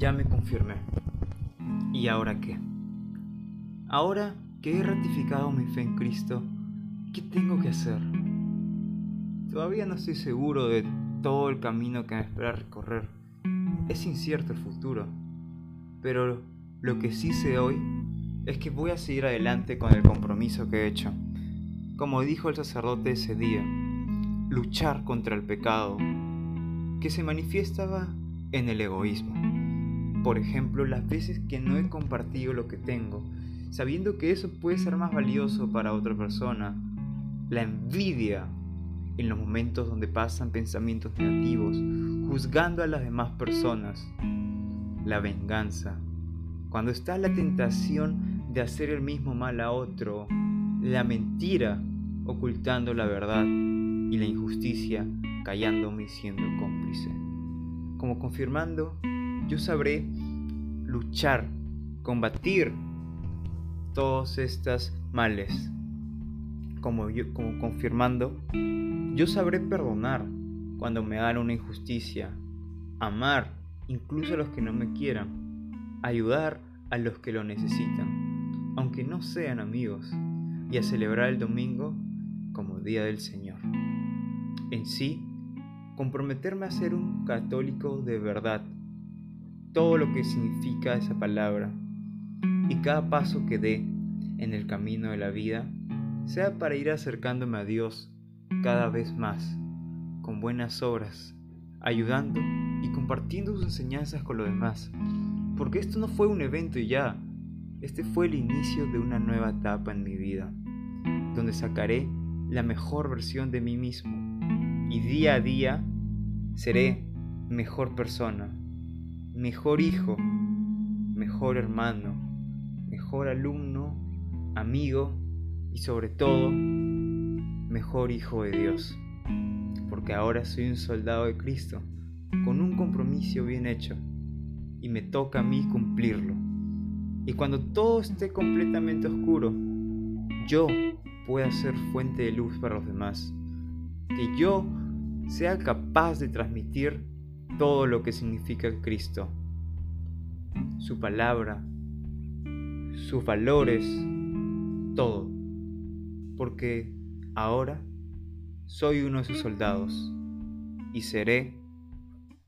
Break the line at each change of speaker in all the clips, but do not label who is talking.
Ya me confirmé. ¿Y ahora qué? Ahora que he ratificado mi fe en Cristo, ¿qué tengo que hacer? Todavía no estoy seguro de todo el camino que me espera recorrer. Es incierto el futuro, pero lo que sí sé hoy es que voy a seguir adelante con el compromiso que he hecho. Como dijo el sacerdote ese día, luchar contra el pecado, que se manifiestaba en el egoísmo. Por ejemplo, las veces que no he compartido lo que tengo, sabiendo que eso puede ser más valioso para otra persona. La envidia en los momentos donde pasan pensamientos negativos, juzgando a las demás personas. La venganza, cuando está la tentación de hacer el mismo mal a otro. La mentira, ocultando la verdad. Y la injusticia, callándome y siendo cómplice. Como confirmando, yo sabré luchar, combatir todos estos males. Como, como confirmando, yo sabré perdonar cuando me hagan una injusticia, amar incluso a los que no me quieran, ayudar a los que lo necesitan, aunque no sean amigos, y a celebrar el domingo como Día del Señor. En sí, comprometerme a ser un católico de verdad, todo lo que significa esa palabra, y cada paso que dé en el camino de la vida sea para ir acercándome a Dios cada vez más, con buenas obras, ayudando y compartiendo sus enseñanzas con los demás. Porque esto no fue un evento y ya, este fue el inicio de una nueva etapa en mi vida, donde sacaré la mejor versión de mí mismo y día a día seré mejor persona, mejor hijo, mejor hermano, mejor alumno, amigo y sobre todo mejor hijo de Dios, porque ahora soy un soldado de Cristo, con un compromiso bien hecho, y me toca a mí cumplirlo. Y cuando todo esté completamente oscuro, yo pueda ser fuente de luz para los demás, que yo sea capaz de transmitir todo lo que significa Cristo, su palabra, sus valores, todo, porque Ahora soy uno de sus soldados y seré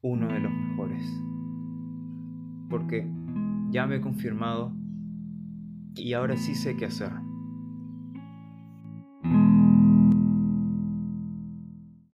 uno de los mejores. Porque ya me he confirmado y ahora sí sé qué hacer.